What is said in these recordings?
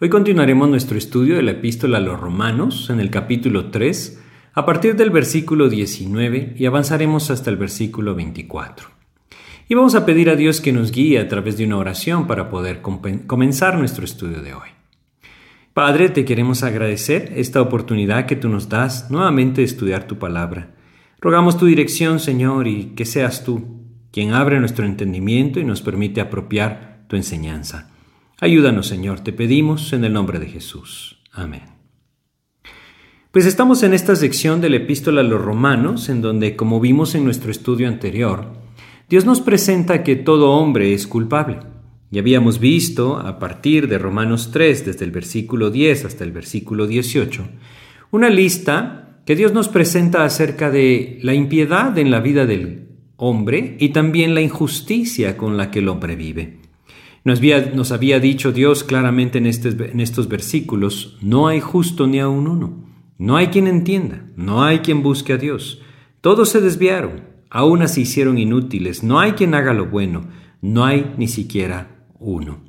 Hoy continuaremos nuestro estudio de la epístola a los romanos en el capítulo 3 a partir del versículo 19 y avanzaremos hasta el versículo 24. Y vamos a pedir a Dios que nos guíe a través de una oración para poder comenzar nuestro estudio de hoy. Padre, te queremos agradecer esta oportunidad que tú nos das nuevamente de estudiar tu palabra. Rogamos tu dirección, Señor, y que seas tú quien abre nuestro entendimiento y nos permite apropiar tu enseñanza. Ayúdanos, Señor, te pedimos en el nombre de Jesús. Amén. Pues estamos en esta sección de la epístola a los romanos, en donde, como vimos en nuestro estudio anterior, Dios nos presenta que todo hombre es culpable. Y habíamos visto, a partir de Romanos 3, desde el versículo 10 hasta el versículo 18, una lista que Dios nos presenta acerca de la impiedad en la vida del hombre y también la injusticia con la que el hombre vive. Nos había, nos había dicho Dios claramente en, en estos versículos, no hay justo ni aun uno, no hay quien entienda, no hay quien busque a Dios. Todos se desviaron, aún se hicieron inútiles, no hay quien haga lo bueno, no hay ni siquiera uno.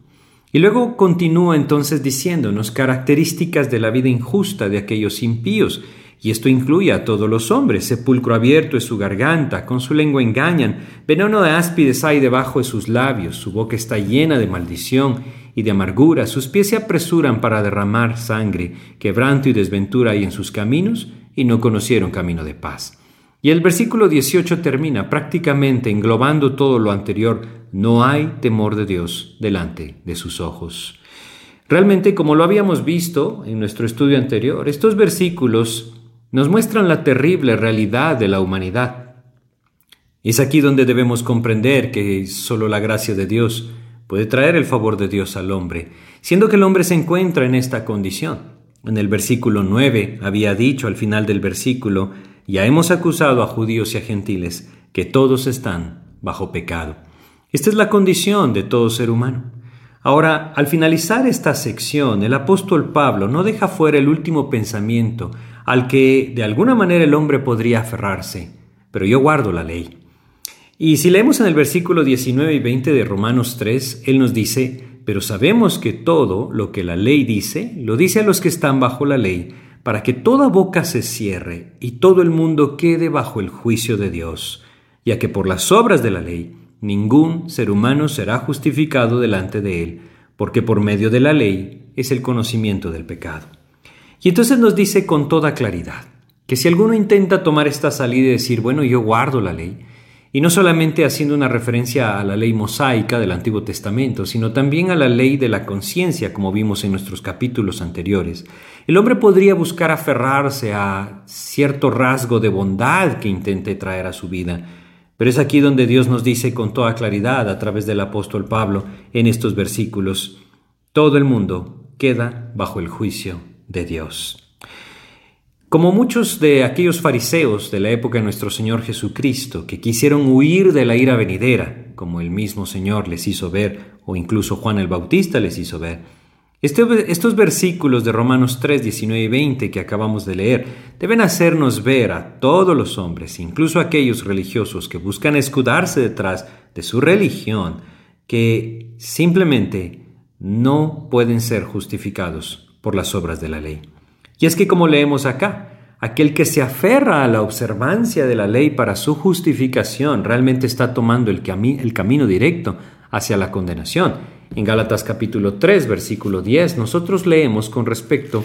Y luego continúa entonces diciéndonos características de la vida injusta de aquellos impíos y esto incluye a todos los hombres. Sepulcro abierto es su garganta, con su lengua engañan, veneno de áspides hay debajo de sus labios, su boca está llena de maldición y de amargura, sus pies se apresuran para derramar sangre, quebranto y desventura hay en sus caminos, y no conocieron camino de paz. Y el versículo 18 termina prácticamente englobando todo lo anterior, no hay temor de Dios delante de sus ojos. Realmente, como lo habíamos visto en nuestro estudio anterior, estos versículos nos muestran la terrible realidad de la humanidad. Es aquí donde debemos comprender que solo la gracia de Dios puede traer el favor de Dios al hombre, siendo que el hombre se encuentra en esta condición. En el versículo 9 había dicho al final del versículo, ya hemos acusado a judíos y a gentiles que todos están bajo pecado. Esta es la condición de todo ser humano. Ahora, al finalizar esta sección, el apóstol Pablo no deja fuera el último pensamiento al que de alguna manera el hombre podría aferrarse, pero yo guardo la ley. Y si leemos en el versículo 19 y 20 de Romanos 3, él nos dice, pero sabemos que todo lo que la ley dice, lo dice a los que están bajo la ley, para que toda boca se cierre y todo el mundo quede bajo el juicio de Dios, ya que por las obras de la ley ningún ser humano será justificado delante de él, porque por medio de la ley es el conocimiento del pecado. Y entonces nos dice con toda claridad que si alguno intenta tomar esta salida y decir, bueno, yo guardo la ley, y no solamente haciendo una referencia a la ley mosaica del Antiguo Testamento, sino también a la ley de la conciencia, como vimos en nuestros capítulos anteriores, el hombre podría buscar aferrarse a cierto rasgo de bondad que intente traer a su vida. Pero es aquí donde Dios nos dice con toda claridad a través del apóstol Pablo en estos versículos, todo el mundo queda bajo el juicio de Dios. Como muchos de aquellos fariseos de la época de nuestro Señor Jesucristo, que quisieron huir de la ira venidera, como el mismo Señor les hizo ver, o incluso Juan el Bautista les hizo ver, este, estos versículos de Romanos 3, 19 y 20 que acabamos de leer deben hacernos ver a todos los hombres, incluso aquellos religiosos que buscan escudarse detrás de su religión, que simplemente no pueden ser justificados por las obras de la ley. Y es que como leemos acá, aquel que se aferra a la observancia de la ley para su justificación realmente está tomando el, el camino directo hacia la condenación. En Gálatas capítulo 3, versículo 10, nosotros leemos con respecto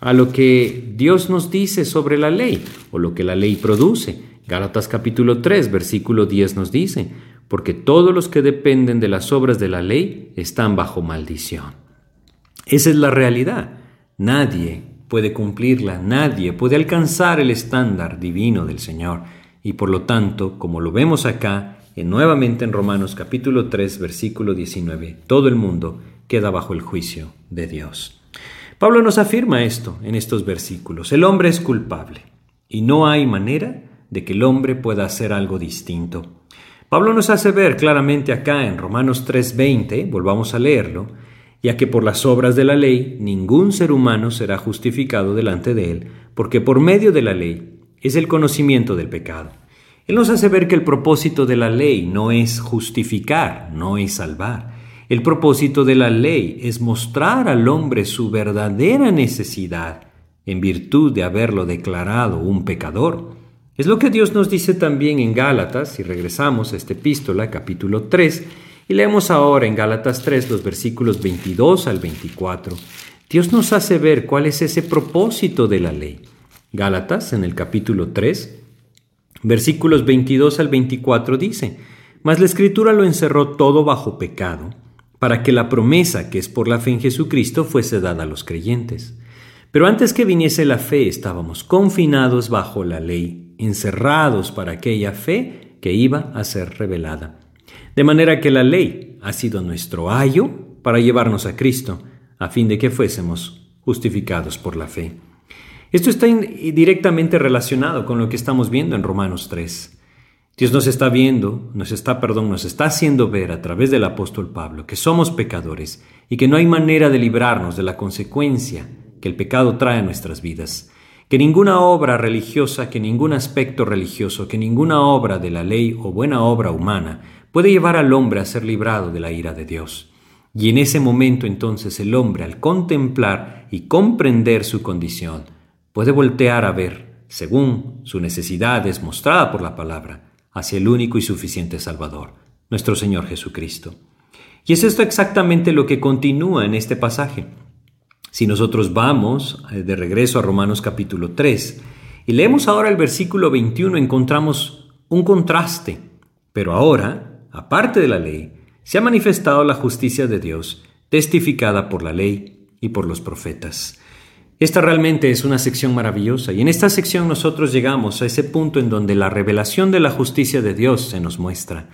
a lo que Dios nos dice sobre la ley o lo que la ley produce. Gálatas capítulo 3, versículo 10 nos dice, porque todos los que dependen de las obras de la ley están bajo maldición. Esa es la realidad. Nadie puede cumplirla, nadie puede alcanzar el estándar divino del Señor. Y por lo tanto, como lo vemos acá, en, nuevamente en Romanos capítulo 3, versículo 19, todo el mundo queda bajo el juicio de Dios. Pablo nos afirma esto en estos versículos. El hombre es culpable y no hay manera de que el hombre pueda hacer algo distinto. Pablo nos hace ver claramente acá en Romanos 3:20, volvamos a leerlo, ya que por las obras de la ley ningún ser humano será justificado delante de él, porque por medio de la ley es el conocimiento del pecado. Él nos hace ver que el propósito de la ley no es justificar, no es salvar, el propósito de la ley es mostrar al hombre su verdadera necesidad en virtud de haberlo declarado un pecador. Es lo que Dios nos dice también en Gálatas, si regresamos a esta epístola, capítulo 3, y leemos ahora en Gálatas 3 los versículos 22 al 24. Dios nos hace ver cuál es ese propósito de la ley. Gálatas, en el capítulo 3, versículos 22 al 24 dice, Mas la escritura lo encerró todo bajo pecado para que la promesa que es por la fe en Jesucristo fuese dada a los creyentes. Pero antes que viniese la fe estábamos confinados bajo la ley, encerrados para aquella fe que iba a ser revelada. De manera que la ley ha sido nuestro ayo para llevarnos a Cristo, a fin de que fuésemos justificados por la fe. Esto está directamente relacionado con lo que estamos viendo en Romanos 3. Dios nos está viendo, nos está, perdón, nos está haciendo ver a través del apóstol Pablo que somos pecadores y que no hay manera de librarnos de la consecuencia que el pecado trae a nuestras vidas. Que ninguna obra religiosa, que ningún aspecto religioso, que ninguna obra de la ley o buena obra humana puede llevar al hombre a ser librado de la ira de Dios. Y en ese momento entonces el hombre, al contemplar y comprender su condición, puede voltear a ver, según su necesidad es mostrada por la palabra, hacia el único y suficiente Salvador, nuestro Señor Jesucristo. Y es esto exactamente lo que continúa en este pasaje. Si nosotros vamos eh, de regreso a Romanos capítulo 3 y leemos ahora el versículo 21, encontramos un contraste. Pero ahora, aparte de la ley, se ha manifestado la justicia de Dios, testificada por la ley y por los profetas. Esta realmente es una sección maravillosa y en esta sección nosotros llegamos a ese punto en donde la revelación de la justicia de Dios se nos muestra.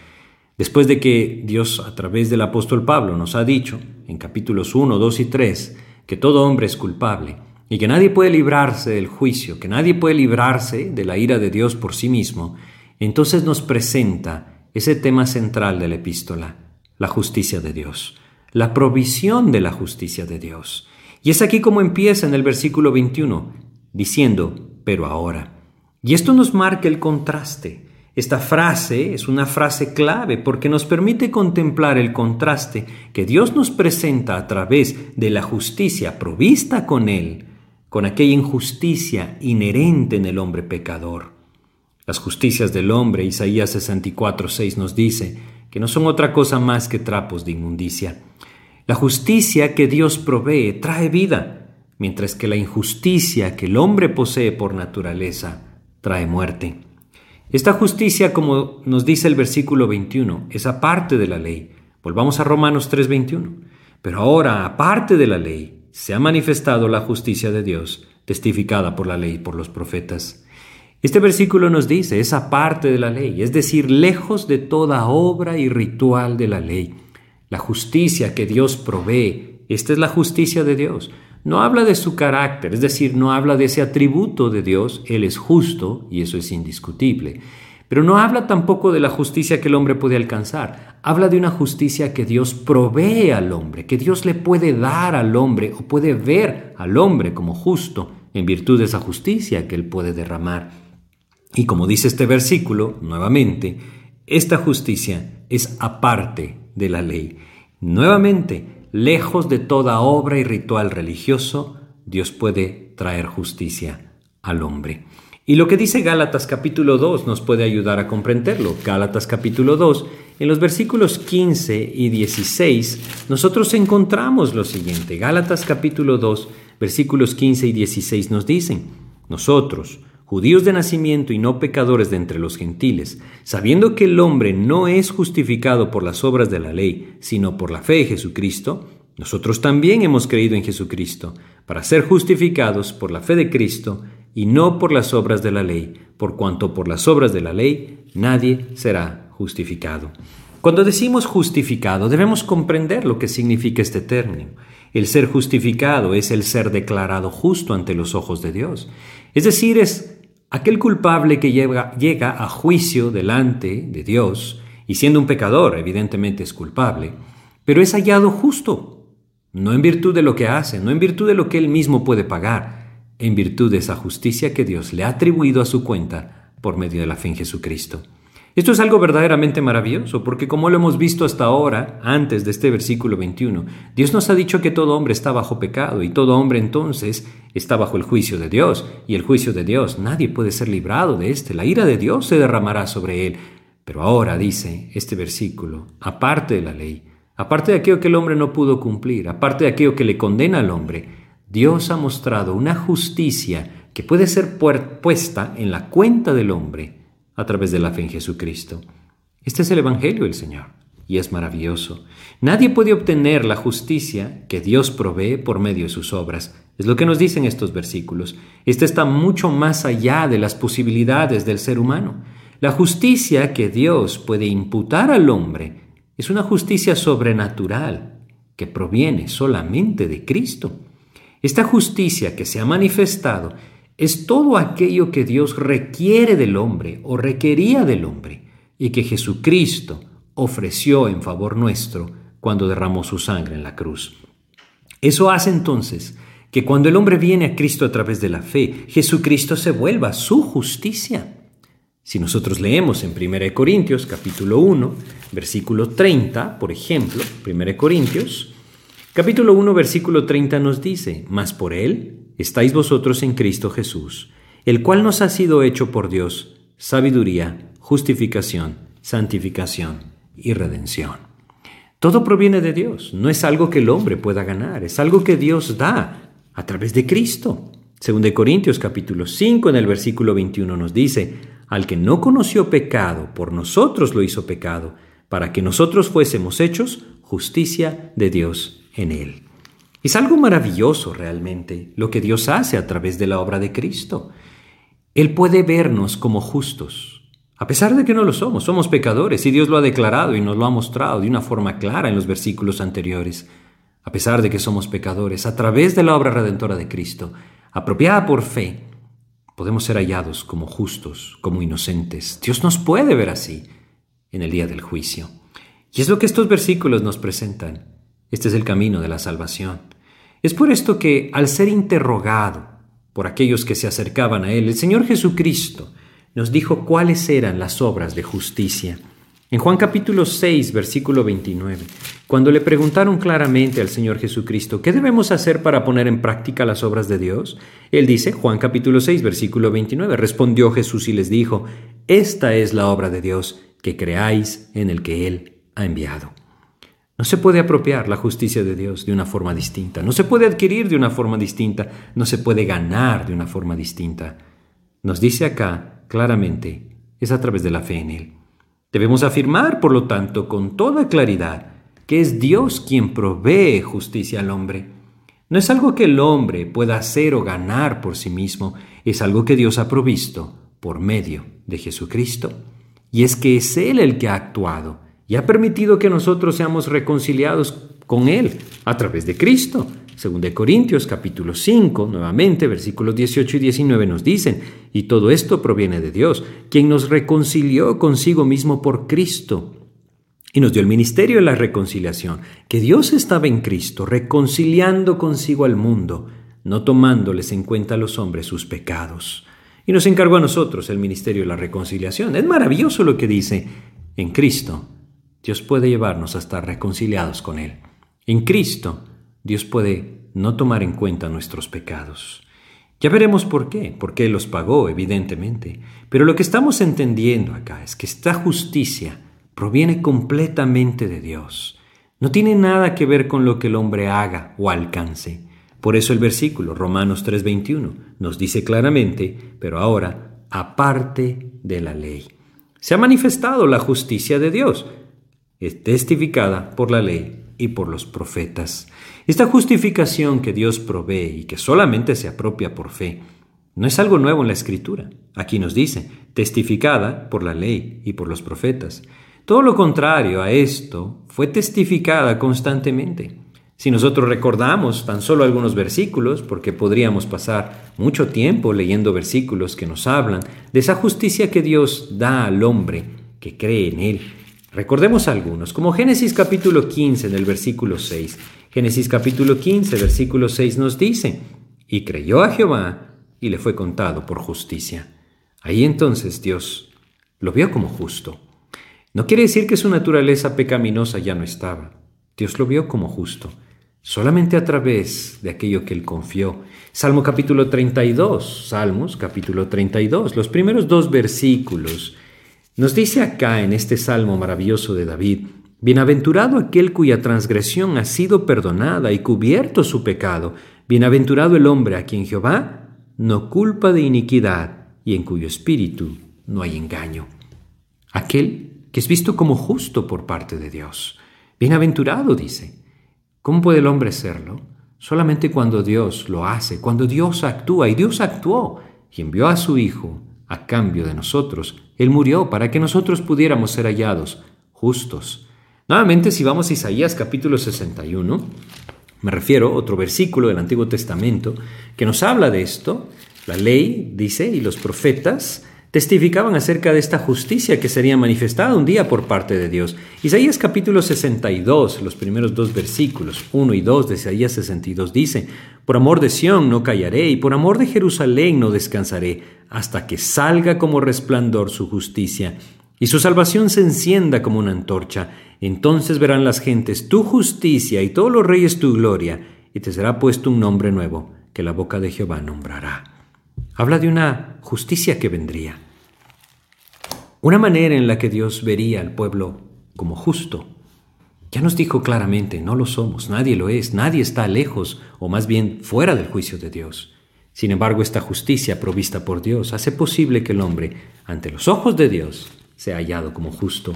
Después de que Dios a través del apóstol Pablo nos ha dicho en capítulos 1, 2 y 3 que todo hombre es culpable y que nadie puede librarse del juicio, que nadie puede librarse de la ira de Dios por sí mismo, entonces nos presenta ese tema central de la epístola, la justicia de Dios, la provisión de la justicia de Dios. Y es aquí como empieza en el versículo 21, diciendo, pero ahora. Y esto nos marca el contraste. Esta frase es una frase clave porque nos permite contemplar el contraste que Dios nos presenta a través de la justicia provista con Él, con aquella injusticia inherente en el hombre pecador. Las justicias del hombre, Isaías 64, 6 nos dice, que no son otra cosa más que trapos de inmundicia. La justicia que Dios provee trae vida, mientras que la injusticia que el hombre posee por naturaleza trae muerte. Esta justicia, como nos dice el versículo 21, es aparte de la ley. Volvamos a Romanos 3:21. Pero ahora, aparte de la ley, se ha manifestado la justicia de Dios, testificada por la ley y por los profetas. Este versículo nos dice, es aparte de la ley, es decir, lejos de toda obra y ritual de la ley la justicia que Dios provee. Esta es la justicia de Dios. No habla de su carácter, es decir, no habla de ese atributo de Dios. Él es justo y eso es indiscutible. Pero no habla tampoco de la justicia que el hombre puede alcanzar. Habla de una justicia que Dios provee al hombre, que Dios le puede dar al hombre o puede ver al hombre como justo en virtud de esa justicia que él puede derramar. Y como dice este versículo, nuevamente, esta justicia es aparte de la ley. Nuevamente, lejos de toda obra y ritual religioso, Dios puede traer justicia al hombre. Y lo que dice Gálatas capítulo 2 nos puede ayudar a comprenderlo. Gálatas capítulo 2, en los versículos 15 y 16, nosotros encontramos lo siguiente. Gálatas capítulo 2, versículos 15 y 16 nos dicen, nosotros, judíos de nacimiento y no pecadores de entre los gentiles, sabiendo que el hombre no es justificado por las obras de la ley, sino por la fe de Jesucristo, nosotros también hemos creído en Jesucristo, para ser justificados por la fe de Cristo y no por las obras de la ley, por cuanto por las obras de la ley nadie será justificado. Cuando decimos justificado debemos comprender lo que significa este término. El ser justificado es el ser declarado justo ante los ojos de Dios. Es decir, es aquel culpable que llega, llega a juicio delante de Dios, y siendo un pecador, evidentemente es culpable, pero es hallado justo, no en virtud de lo que hace, no en virtud de lo que él mismo puede pagar, en virtud de esa justicia que Dios le ha atribuido a su cuenta por medio de la fe en Jesucristo. Esto es algo verdaderamente maravilloso, porque como lo hemos visto hasta ahora, antes de este versículo 21, Dios nos ha dicho que todo hombre está bajo pecado y todo hombre entonces está bajo el juicio de Dios, y el juicio de Dios nadie puede ser librado de éste, la ira de Dios se derramará sobre él. Pero ahora dice este versículo, aparte de la ley, aparte de aquello que el hombre no pudo cumplir, aparte de aquello que le condena al hombre, Dios ha mostrado una justicia que puede ser puesta en la cuenta del hombre a través de la fe en Jesucristo. Este es el Evangelio del Señor y es maravilloso. Nadie puede obtener la justicia que Dios provee por medio de sus obras. Es lo que nos dicen estos versículos. Esta está mucho más allá de las posibilidades del ser humano. La justicia que Dios puede imputar al hombre es una justicia sobrenatural que proviene solamente de Cristo. Esta justicia que se ha manifestado es todo aquello que Dios requiere del hombre o requería del hombre y que Jesucristo ofreció en favor nuestro cuando derramó su sangre en la cruz. Eso hace entonces que cuando el hombre viene a Cristo a través de la fe, Jesucristo se vuelva su justicia. Si nosotros leemos en 1 Corintios capítulo 1, versículo 30, por ejemplo, 1 Corintios, Capítulo 1, versículo 30 nos dice, Mas por Él estáis vosotros en Cristo Jesús, el cual nos ha sido hecho por Dios sabiduría, justificación, santificación y redención. Todo proviene de Dios, no es algo que el hombre pueda ganar, es algo que Dios da a través de Cristo. Según de Corintios capítulo 5 en el versículo 21 nos dice, al que no conoció pecado, por nosotros lo hizo pecado, para que nosotros fuésemos hechos justicia de Dios en Él. Es algo maravilloso realmente lo que Dios hace a través de la obra de Cristo. Él puede vernos como justos, a pesar de que no lo somos, somos pecadores y Dios lo ha declarado y nos lo ha mostrado de una forma clara en los versículos anteriores. A pesar de que somos pecadores, a través de la obra redentora de Cristo, apropiada por fe, podemos ser hallados como justos, como inocentes. Dios nos puede ver así en el día del juicio. Y es lo que estos versículos nos presentan. Este es el camino de la salvación. Es por esto que, al ser interrogado por aquellos que se acercaban a Él, el Señor Jesucristo nos dijo cuáles eran las obras de justicia. En Juan capítulo 6, versículo 29, cuando le preguntaron claramente al Señor Jesucristo, ¿qué debemos hacer para poner en práctica las obras de Dios? Él dice, Juan capítulo 6, versículo 29, respondió Jesús y les dijo, Esta es la obra de Dios, que creáis en el que Él ha enviado. No se puede apropiar la justicia de Dios de una forma distinta, no se puede adquirir de una forma distinta, no se puede ganar de una forma distinta. Nos dice acá claramente, es a través de la fe en Él. Debemos afirmar, por lo tanto, con toda claridad, que es Dios quien provee justicia al hombre. No es algo que el hombre pueda hacer o ganar por sí mismo, es algo que Dios ha provisto por medio de Jesucristo. Y es que es Él el que ha actuado y ha permitido que nosotros seamos reconciliados con Él a través de Cristo. Según de Corintios capítulo 5, nuevamente versículos 18 y 19 nos dicen, y todo esto proviene de Dios, quien nos reconcilió consigo mismo por Cristo y nos dio el ministerio de la reconciliación, que Dios estaba en Cristo reconciliando consigo al mundo, no tomándoles en cuenta a los hombres sus pecados. Y nos encargó a nosotros el ministerio de la reconciliación. Es maravilloso lo que dice en Cristo Dios puede llevarnos a estar reconciliados con Él. En Cristo, Dios puede no tomar en cuenta nuestros pecados. Ya veremos por qué, porque Él los pagó, evidentemente. Pero lo que estamos entendiendo acá es que esta justicia proviene completamente de Dios. No tiene nada que ver con lo que el hombre haga o alcance. Por eso el versículo Romanos 3:21 nos dice claramente, pero ahora, aparte de la ley. Se ha manifestado la justicia de Dios, es testificada por la ley y por los profetas. Esta justificación que Dios provee y que solamente se apropia por fe, no es algo nuevo en la Escritura. Aquí nos dice, testificada por la ley y por los profetas. Todo lo contrario a esto fue testificada constantemente. Si nosotros recordamos tan solo algunos versículos, porque podríamos pasar mucho tiempo leyendo versículos que nos hablan de esa justicia que Dios da al hombre que cree en Él. Recordemos algunos, como Génesis capítulo 15 en el versículo 6. Génesis capítulo 15, versículo 6 nos dice, y creyó a Jehová y le fue contado por justicia. Ahí entonces Dios lo vio como justo. No quiere decir que su naturaleza pecaminosa ya no estaba. Dios lo vio como justo, solamente a través de aquello que él confió. Salmo capítulo 32, Salmos capítulo 32, los primeros dos versículos. Nos dice acá en este salmo maravilloso de David, Bienaventurado aquel cuya transgresión ha sido perdonada y cubierto su pecado. Bienaventurado el hombre a quien Jehová no culpa de iniquidad y en cuyo espíritu no hay engaño. Aquel que es visto como justo por parte de Dios. Bienaventurado, dice. ¿Cómo puede el hombre serlo? Solamente cuando Dios lo hace, cuando Dios actúa, y Dios actuó y envió a su Hijo a cambio de nosotros. Él murió para que nosotros pudiéramos ser hallados justos. Nuevamente, si vamos a Isaías capítulo 61, me refiero a otro versículo del Antiguo Testamento que nos habla de esto. La ley dice, y los profetas testificaban acerca de esta justicia que sería manifestada un día por parte de Dios. Isaías capítulo 62, los primeros dos versículos, 1 y 2 de Isaías 62 dice, Por amor de Sión no callaré y por amor de Jerusalén no descansaré, hasta que salga como resplandor su justicia y su salvación se encienda como una antorcha. Entonces verán las gentes tu justicia y todos los reyes tu gloria, y te será puesto un nombre nuevo que la boca de Jehová nombrará. Habla de una justicia que vendría. Una manera en la que Dios vería al pueblo como justo. Ya nos dijo claramente, no lo somos, nadie lo es, nadie está lejos o más bien fuera del juicio de Dios. Sin embargo, esta justicia provista por Dios hace posible que el hombre, ante los ojos de Dios, sea hallado como justo.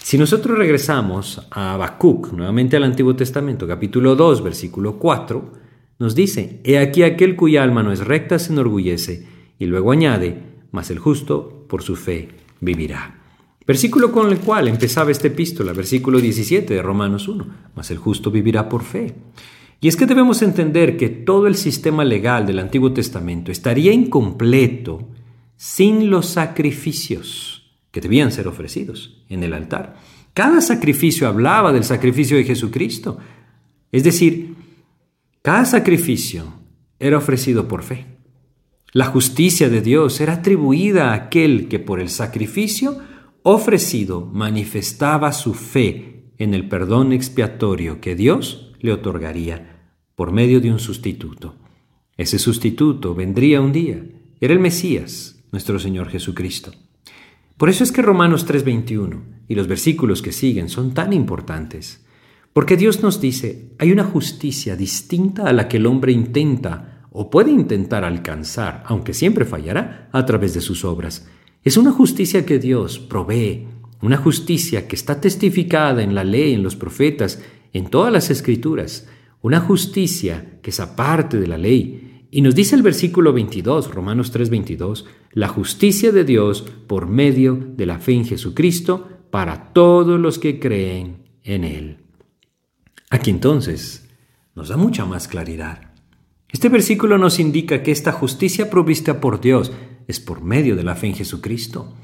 Si nosotros regresamos a Habacuc, nuevamente al Antiguo Testamento, capítulo 2, versículo 4, nos dice, He aquí aquel cuya alma no es recta se enorgullece, y luego añade, mas el justo por su fe vivirá. Versículo con el cual empezaba esta epístola, versículo 17 de Romanos 1, mas el justo vivirá por fe. Y es que debemos entender que todo el sistema legal del Antiguo Testamento estaría incompleto sin los sacrificios que debían ser ofrecidos en el altar. Cada sacrificio hablaba del sacrificio de Jesucristo. Es decir, cada sacrificio era ofrecido por fe. La justicia de Dios era atribuida a aquel que por el sacrificio ofrecido manifestaba su fe en el perdón expiatorio que Dios le otorgaría por medio de un sustituto. Ese sustituto vendría un día. Era el Mesías, nuestro Señor Jesucristo. Por eso es que Romanos 3:21 y los versículos que siguen son tan importantes, porque Dios nos dice, hay una justicia distinta a la que el hombre intenta o puede intentar alcanzar, aunque siempre fallará, a través de sus obras. Es una justicia que Dios provee, una justicia que está testificada en la ley, en los profetas, en todas las escrituras, una justicia que es aparte de la ley, y nos dice el versículo 22, Romanos 3:22, la justicia de Dios por medio de la fe en Jesucristo para todos los que creen en Él. Aquí entonces nos da mucha más claridad. Este versículo nos indica que esta justicia provista por Dios es por medio de la fe en Jesucristo.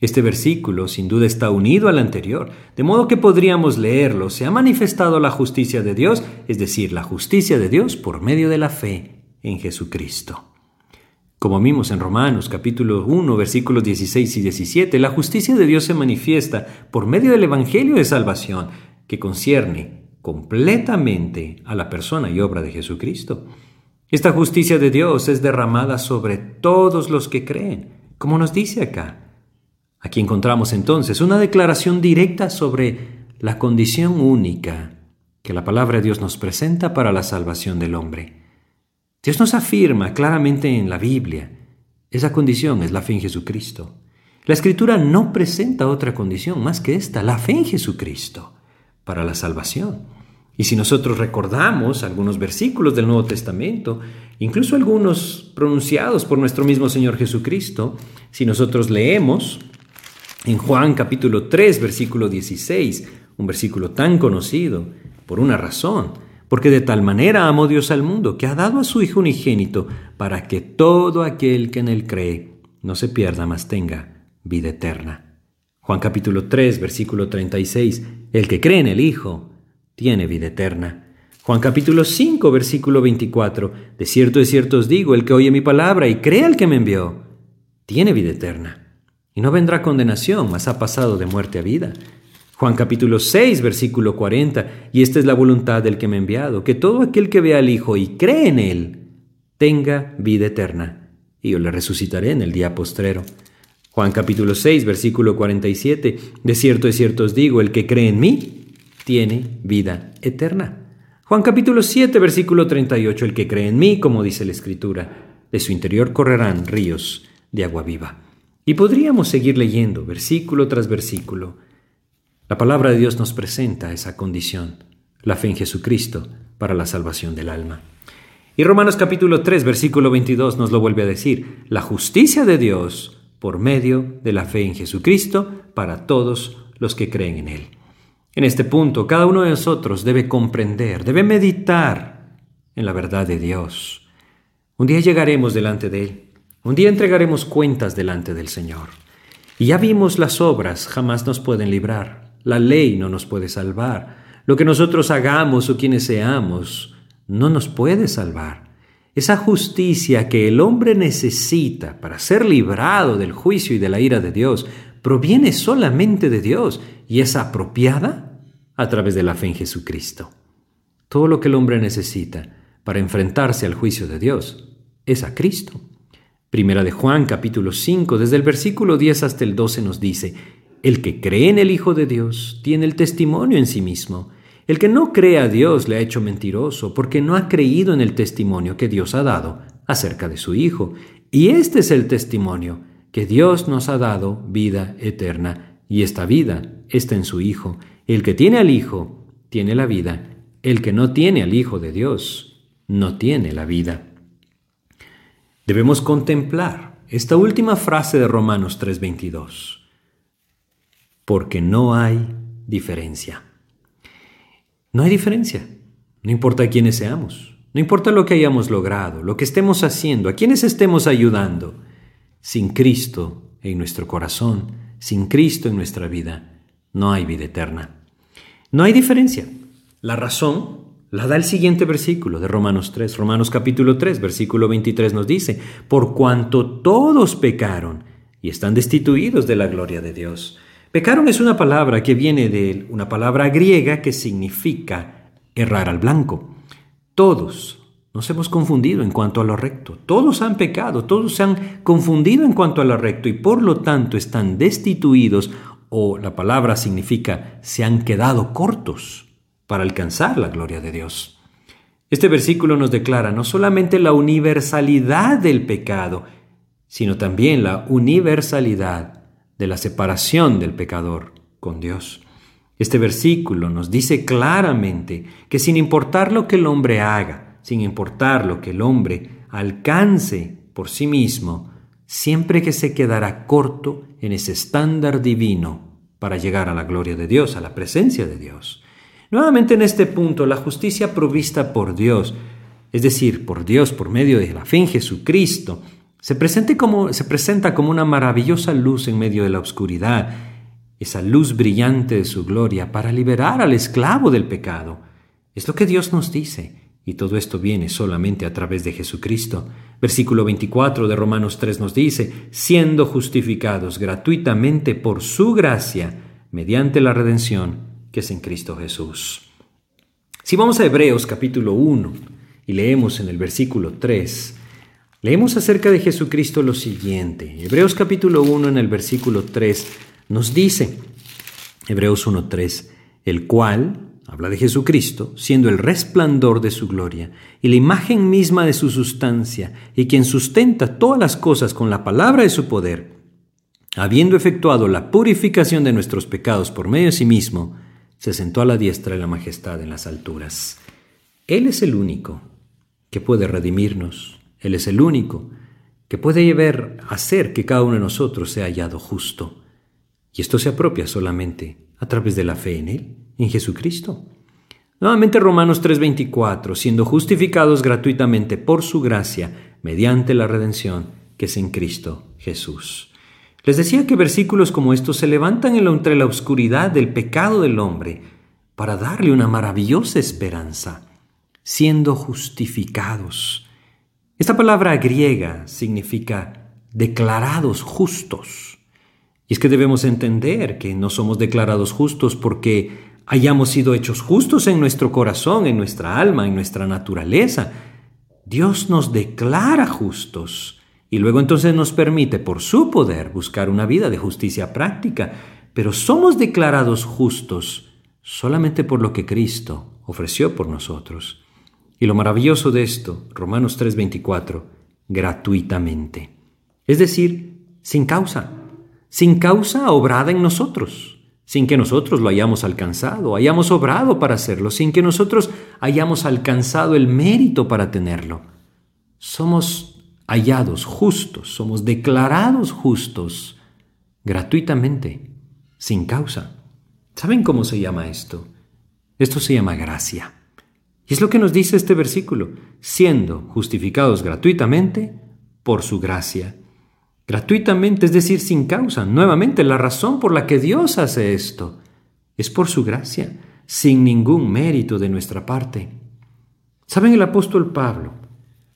Este versículo sin duda está unido al anterior, de modo que podríamos leerlo, se ha manifestado la justicia de Dios, es decir, la justicia de Dios por medio de la fe en Jesucristo. Como vimos en Romanos capítulo 1 versículos 16 y 17, la justicia de Dios se manifiesta por medio del Evangelio de Salvación que concierne completamente a la persona y obra de Jesucristo. Esta justicia de Dios es derramada sobre todos los que creen, como nos dice acá. Aquí encontramos entonces una declaración directa sobre la condición única que la palabra de Dios nos presenta para la salvación del hombre. Dios nos afirma claramente en la Biblia, esa condición es la fe en Jesucristo. La Escritura no presenta otra condición más que esta, la fe en Jesucristo, para la salvación. Y si nosotros recordamos algunos versículos del Nuevo Testamento, incluso algunos pronunciados por nuestro mismo Señor Jesucristo, si nosotros leemos en Juan capítulo 3, versículo 16, un versículo tan conocido, por una razón, porque de tal manera amó Dios al mundo que ha dado a su Hijo unigénito para que todo aquel que en él cree no se pierda, mas tenga vida eterna. Juan capítulo 3, versículo 36, el que cree en el Hijo tiene vida eterna. Juan capítulo 5, versículo 24, de cierto de cierto os digo, el que oye mi palabra y cree al que me envió, tiene vida eterna y no vendrá condenación, mas ha pasado de muerte a vida. Juan capítulo 6, versículo 40, y esta es la voluntad del que me ha enviado, que todo aquel que vea al Hijo y cree en Él, tenga vida eterna, y yo le resucitaré en el día postrero. Juan capítulo 6, versículo 47, de cierto, de cierto os digo, el que cree en mí, tiene vida eterna. Juan capítulo 7, versículo 38, el que cree en mí, como dice la Escritura, de su interior correrán ríos de agua viva. Y podríamos seguir leyendo versículo tras versículo. La palabra de Dios nos presenta esa condición, la fe en Jesucristo para la salvación del alma. Y Romanos capítulo 3, versículo 22 nos lo vuelve a decir, la justicia de Dios por medio de la fe en Jesucristo para todos los que creen en Él. En este punto, cada uno de nosotros debe comprender, debe meditar en la verdad de Dios. Un día llegaremos delante de Él un día entregaremos cuentas delante del Señor. Y ya vimos las obras jamás nos pueden librar. La ley no nos puede salvar. Lo que nosotros hagamos o quienes seamos no nos puede salvar. Esa justicia que el hombre necesita para ser librado del juicio y de la ira de Dios proviene solamente de Dios y es apropiada a través de la fe en Jesucristo. Todo lo que el hombre necesita para enfrentarse al juicio de Dios es a Cristo. Primera de Juan capítulo 5, desde el versículo 10 hasta el 12 nos dice, El que cree en el Hijo de Dios tiene el testimonio en sí mismo. El que no cree a Dios le ha hecho mentiroso porque no ha creído en el testimonio que Dios ha dado acerca de su Hijo. Y este es el testimonio, que Dios nos ha dado vida eterna, y esta vida está en su Hijo. El que tiene al Hijo tiene la vida, el que no tiene al Hijo de Dios no tiene la vida. Debemos contemplar esta última frase de Romanos 3:22, porque no hay diferencia. No hay diferencia, no importa quiénes seamos, no importa lo que hayamos logrado, lo que estemos haciendo, a quienes estemos ayudando, sin Cristo en nuestro corazón, sin Cristo en nuestra vida, no hay vida eterna. No hay diferencia. La razón la da el siguiente versículo de Romanos 3. Romanos capítulo 3, versículo 23 nos dice, por cuanto todos pecaron y están destituidos de la gloria de Dios. Pecaron es una palabra que viene de una palabra griega que significa errar al blanco. Todos nos hemos confundido en cuanto a lo recto. Todos han pecado, todos se han confundido en cuanto a lo recto y por lo tanto están destituidos o la palabra significa se han quedado cortos para alcanzar la gloria de Dios. Este versículo nos declara no solamente la universalidad del pecado, sino también la universalidad de la separación del pecador con Dios. Este versículo nos dice claramente que sin importar lo que el hombre haga, sin importar lo que el hombre alcance por sí mismo, siempre que se quedará corto en ese estándar divino para llegar a la gloria de Dios, a la presencia de Dios. Nuevamente en este punto, la justicia provista por Dios, es decir, por Dios por medio de la fe en Jesucristo, se, como, se presenta como una maravillosa luz en medio de la oscuridad, esa luz brillante de su gloria para liberar al esclavo del pecado. Es lo que Dios nos dice, y todo esto viene solamente a través de Jesucristo. Versículo 24 de Romanos 3 nos dice, siendo justificados gratuitamente por su gracia, mediante la redención que es en Cristo Jesús. Si vamos a Hebreos capítulo 1 y leemos en el versículo 3, leemos acerca de Jesucristo lo siguiente. Hebreos capítulo 1 en el versículo 3 nos dice, Hebreos 1.3, el cual, habla de Jesucristo, siendo el resplandor de su gloria y la imagen misma de su sustancia, y quien sustenta todas las cosas con la palabra de su poder, habiendo efectuado la purificación de nuestros pecados por medio de sí mismo, se sentó a la diestra de la majestad en las alturas. Él es el único que puede redimirnos, Él es el único que puede llevar a hacer que cada uno de nosotros sea hallado justo. Y esto se apropia solamente a través de la fe en Él, en Jesucristo. Nuevamente Romanos 3:24, siendo justificados gratuitamente por su gracia, mediante la redención que es en Cristo Jesús. Les decía que versículos como estos se levantan entre la oscuridad del pecado del hombre para darle una maravillosa esperanza, siendo justificados. Esta palabra griega significa declarados justos. Y es que debemos entender que no somos declarados justos porque hayamos sido hechos justos en nuestro corazón, en nuestra alma, en nuestra naturaleza. Dios nos declara justos y luego entonces nos permite por su poder buscar una vida de justicia práctica. Pero somos declarados justos solamente por lo que Cristo ofreció por nosotros. Y lo maravilloso de esto, Romanos 3:24, gratuitamente. Es decir, sin causa sin causa obrada en nosotros, sin que nosotros lo hayamos alcanzado, hayamos obrado para hacerlo, sin que nosotros hayamos alcanzado el mérito para tenerlo. Somos hallados justos, somos declarados justos gratuitamente, sin causa. ¿Saben cómo se llama esto? Esto se llama gracia. Y es lo que nos dice este versículo, siendo justificados gratuitamente por su gracia gratuitamente, es decir, sin causa. Nuevamente, la razón por la que Dios hace esto es por su gracia, sin ningún mérito de nuestra parte. ¿Saben el apóstol Pablo?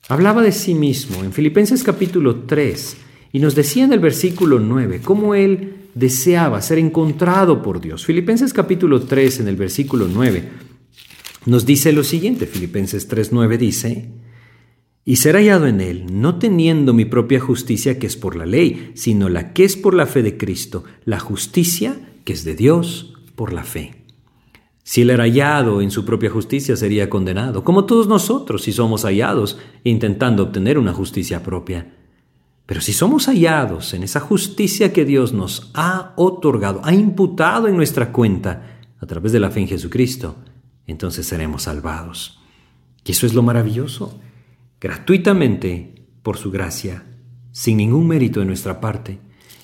Hablaba de sí mismo en Filipenses capítulo 3 y nos decía en el versículo 9 cómo él deseaba ser encontrado por Dios. Filipenses capítulo 3 en el versículo 9 nos dice lo siguiente, Filipenses 3.9 dice, y ser hallado en él, no teniendo mi propia justicia que es por la ley, sino la que es por la fe de Cristo, la justicia que es de Dios por la fe. Si él era hallado en su propia justicia, sería condenado, como todos nosotros si somos hallados intentando obtener una justicia propia. Pero si somos hallados en esa justicia que Dios nos ha otorgado, ha imputado en nuestra cuenta a través de la fe en Jesucristo, entonces seremos salvados. Y eso es lo maravilloso gratuitamente por su gracia, sin ningún mérito de nuestra parte.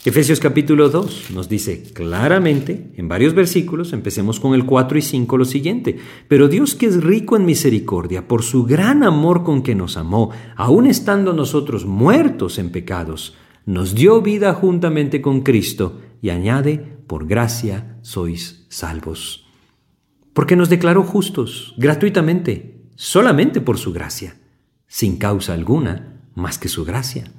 Efesios capítulo 2 nos dice claramente, en varios versículos, empecemos con el 4 y 5, lo siguiente, pero Dios que es rico en misericordia, por su gran amor con que nos amó, aun estando nosotros muertos en pecados, nos dio vida juntamente con Cristo y añade, por gracia sois salvos. Porque nos declaró justos, gratuitamente, solamente por su gracia sin causa alguna, más que su gracia.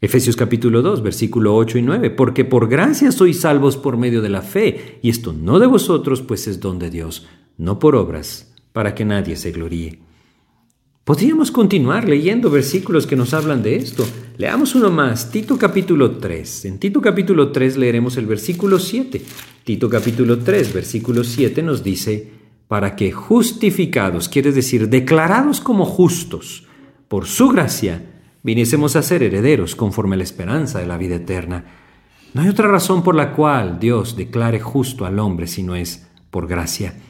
Efesios capítulo 2, versículo 8 y 9, porque por gracia sois salvos por medio de la fe, y esto no de vosotros, pues es don de Dios, no por obras, para que nadie se gloríe. Podríamos continuar leyendo versículos que nos hablan de esto. Leamos uno más, Tito capítulo 3. En Tito capítulo 3 leeremos el versículo 7. Tito capítulo 3, versículo 7 nos dice, para que justificados, quiere decir declarados como justos por su gracia, viniésemos a ser herederos conforme a la esperanza de la vida eterna. No hay otra razón por la cual Dios declare justo al hombre si no es por gracia.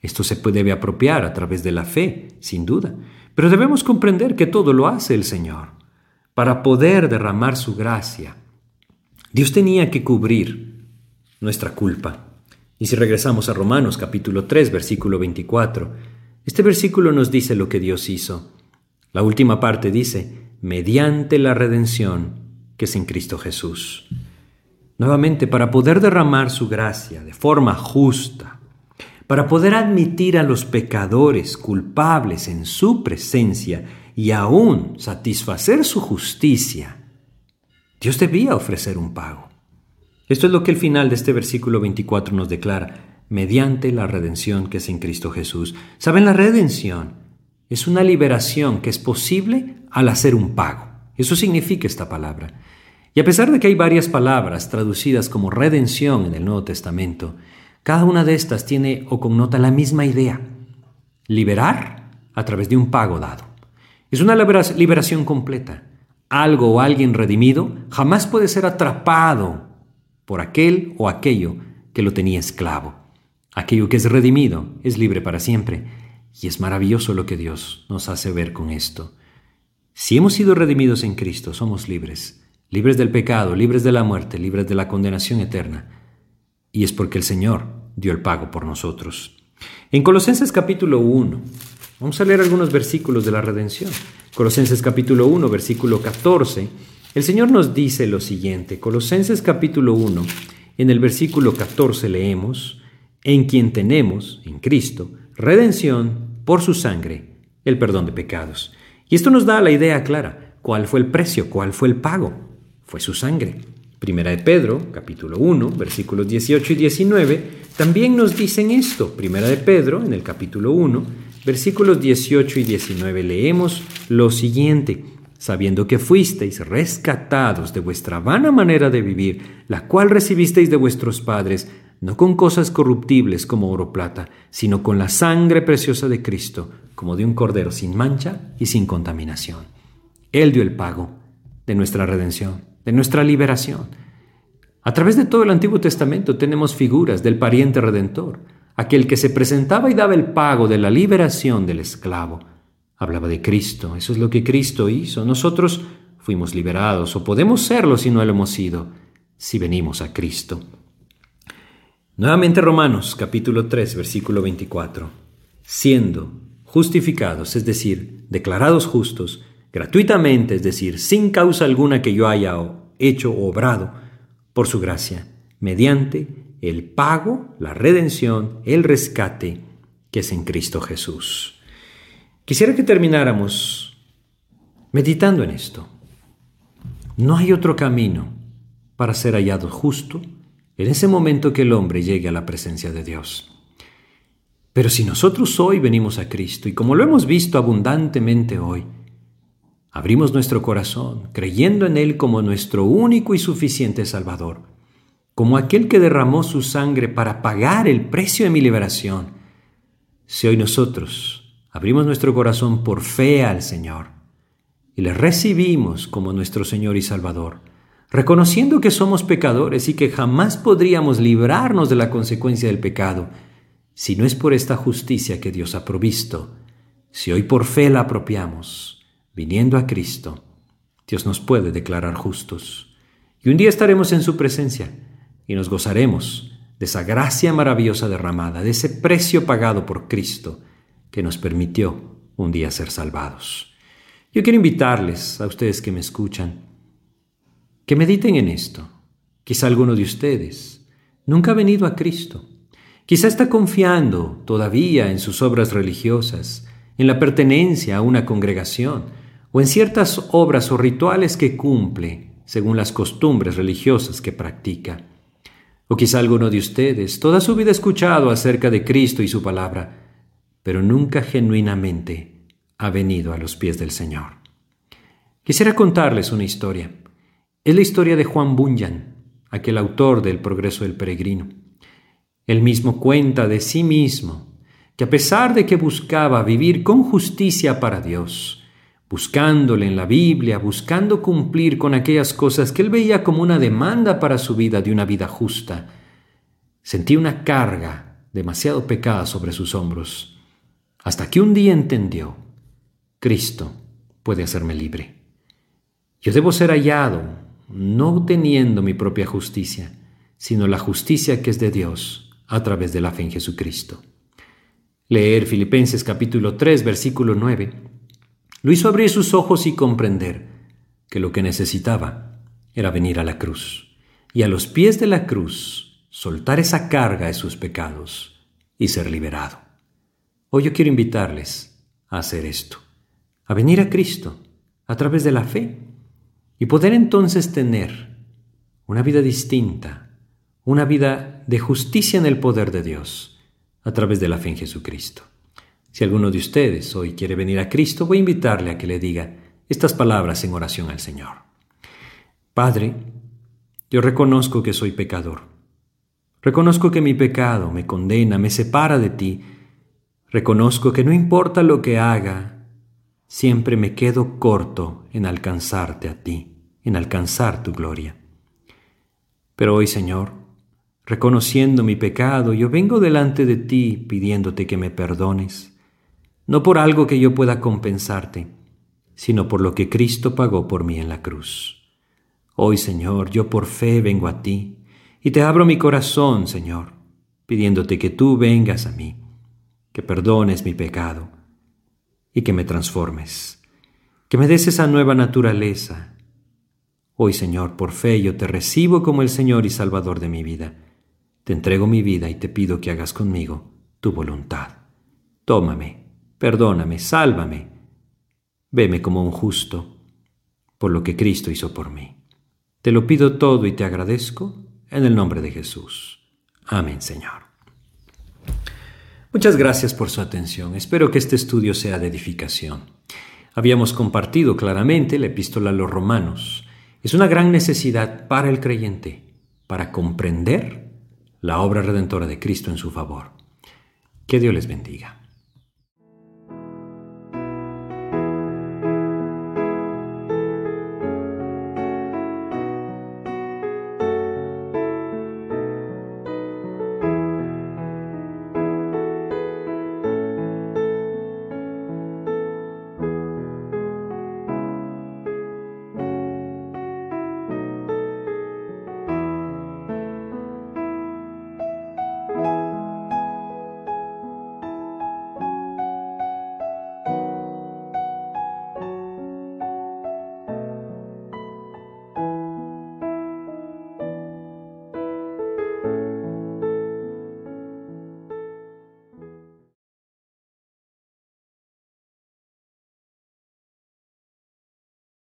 Esto se debe apropiar a través de la fe, sin duda, pero debemos comprender que todo lo hace el Señor. Para poder derramar su gracia, Dios tenía que cubrir nuestra culpa. Y si regresamos a Romanos capítulo 3, versículo 24, este versículo nos dice lo que Dios hizo. La última parte dice, mediante la redención que es en Cristo Jesús. Nuevamente, para poder derramar su gracia de forma justa, para poder admitir a los pecadores culpables en su presencia y aún satisfacer su justicia, Dios debía ofrecer un pago. Esto es lo que el final de este versículo 24 nos declara, mediante la redención que es en Cristo Jesús. ¿Saben? La redención Es una liberación que es posible al hacer un pago. Eso significa esta palabra. Y a pesar de que hay varias palabras traducidas como redención en el Nuevo Testamento, cada una de estas tiene o connota la misma idea. Liberar a través de un pago dado. Es una liberación completa. Algo o alguien redimido jamás puede ser atrapado por aquel o aquello que lo tenía esclavo. Aquello que es redimido es libre para siempre. Y es maravilloso lo que Dios nos hace ver con esto. Si hemos sido redimidos en Cristo, somos libres, libres del pecado, libres de la muerte, libres de la condenación eterna. Y es porque el Señor dio el pago por nosotros. En Colosenses capítulo 1, vamos a leer algunos versículos de la redención. Colosenses capítulo 1, versículo 14, el Señor nos dice lo siguiente. Colosenses capítulo 1, en el versículo 14 leemos, en quien tenemos, en Cristo, redención por su sangre, el perdón de pecados. Y esto nos da la idea clara. ¿Cuál fue el precio? ¿Cuál fue el pago? Fue su sangre. Primera de Pedro, capítulo 1, versículos 18 y 19, también nos dicen esto. Primera de Pedro, en el capítulo 1, versículos 18 y 19, leemos lo siguiente sabiendo que fuisteis rescatados de vuestra vana manera de vivir, la cual recibisteis de vuestros padres, no con cosas corruptibles como oro plata, sino con la sangre preciosa de Cristo, como de un cordero sin mancha y sin contaminación. Él dio el pago de nuestra redención, de nuestra liberación. A través de todo el Antiguo Testamento tenemos figuras del pariente redentor, aquel que se presentaba y daba el pago de la liberación del esclavo hablaba de Cristo. Eso es lo que Cristo hizo. Nosotros fuimos liberados o podemos serlo si no lo hemos sido, si venimos a Cristo. Nuevamente Romanos capítulo 3 versículo 24. Siendo justificados, es decir, declarados justos, gratuitamente, es decir, sin causa alguna que yo haya hecho obrado, por su gracia, mediante el pago, la redención, el rescate que es en Cristo Jesús. Quisiera que termináramos meditando en esto. No hay otro camino para ser hallado justo en ese momento que el hombre llegue a la presencia de Dios. Pero si nosotros hoy venimos a Cristo y como lo hemos visto abundantemente hoy, abrimos nuestro corazón creyendo en Él como nuestro único y suficiente Salvador, como aquel que derramó su sangre para pagar el precio de mi liberación, si hoy nosotros abrimos nuestro corazón por fe al Señor y le recibimos como nuestro Señor y Salvador, reconociendo que somos pecadores y que jamás podríamos librarnos de la consecuencia del pecado, si no es por esta justicia que Dios ha provisto, si hoy por fe la apropiamos, viniendo a Cristo, Dios nos puede declarar justos. Y un día estaremos en su presencia y nos gozaremos de esa gracia maravillosa derramada, de ese precio pagado por Cristo, que nos permitió un día ser salvados. Yo quiero invitarles a ustedes que me escuchan que mediten en esto. Quizá alguno de ustedes nunca ha venido a Cristo. Quizá está confiando todavía en sus obras religiosas, en la pertenencia a una congregación o en ciertas obras o rituales que cumple según las costumbres religiosas que practica. O quizá alguno de ustedes toda su vida ha escuchado acerca de Cristo y su palabra, pero nunca genuinamente ha venido a los pies del Señor. Quisiera contarles una historia. Es la historia de Juan Bunyan, aquel autor del Progreso del Peregrino. Él mismo cuenta de sí mismo que a pesar de que buscaba vivir con justicia para Dios, buscándole en la Biblia, buscando cumplir con aquellas cosas que él veía como una demanda para su vida de una vida justa, sentía una carga demasiado pecada sobre sus hombros hasta que un día entendió, Cristo puede hacerme libre. Yo debo ser hallado, no teniendo mi propia justicia, sino la justicia que es de Dios a través de la fe en Jesucristo. Leer Filipenses capítulo 3, versículo 9, lo hizo abrir sus ojos y comprender que lo que necesitaba era venir a la cruz y a los pies de la cruz soltar esa carga de sus pecados y ser liberado. Hoy yo quiero invitarles a hacer esto, a venir a Cristo a través de la fe y poder entonces tener una vida distinta, una vida de justicia en el poder de Dios a través de la fe en Jesucristo. Si alguno de ustedes hoy quiere venir a Cristo, voy a invitarle a que le diga estas palabras en oración al Señor. Padre, yo reconozco que soy pecador. Reconozco que mi pecado me condena, me separa de ti. Reconozco que no importa lo que haga, siempre me quedo corto en alcanzarte a ti, en alcanzar tu gloria. Pero hoy, Señor, reconociendo mi pecado, yo vengo delante de ti pidiéndote que me perdones, no por algo que yo pueda compensarte, sino por lo que Cristo pagó por mí en la cruz. Hoy, Señor, yo por fe vengo a ti y te abro mi corazón, Señor, pidiéndote que tú vengas a mí, que perdones mi pecado y que me transformes, que me des esa nueva naturaleza. Hoy, Señor, por fe yo te recibo como el Señor y Salvador de mi vida. Te entrego mi vida y te pido que hagas conmigo tu voluntad. Tómame, perdóname, sálvame. Veme como un justo por lo que Cristo hizo por mí. Te lo pido todo y te agradezco en el nombre de Jesús. Amén, Señor. Muchas gracias por su atención. Espero que este estudio sea de edificación. Habíamos compartido claramente la epístola a los romanos. Es una gran necesidad para el creyente, para comprender la obra redentora de Cristo en su favor. Que Dios les bendiga.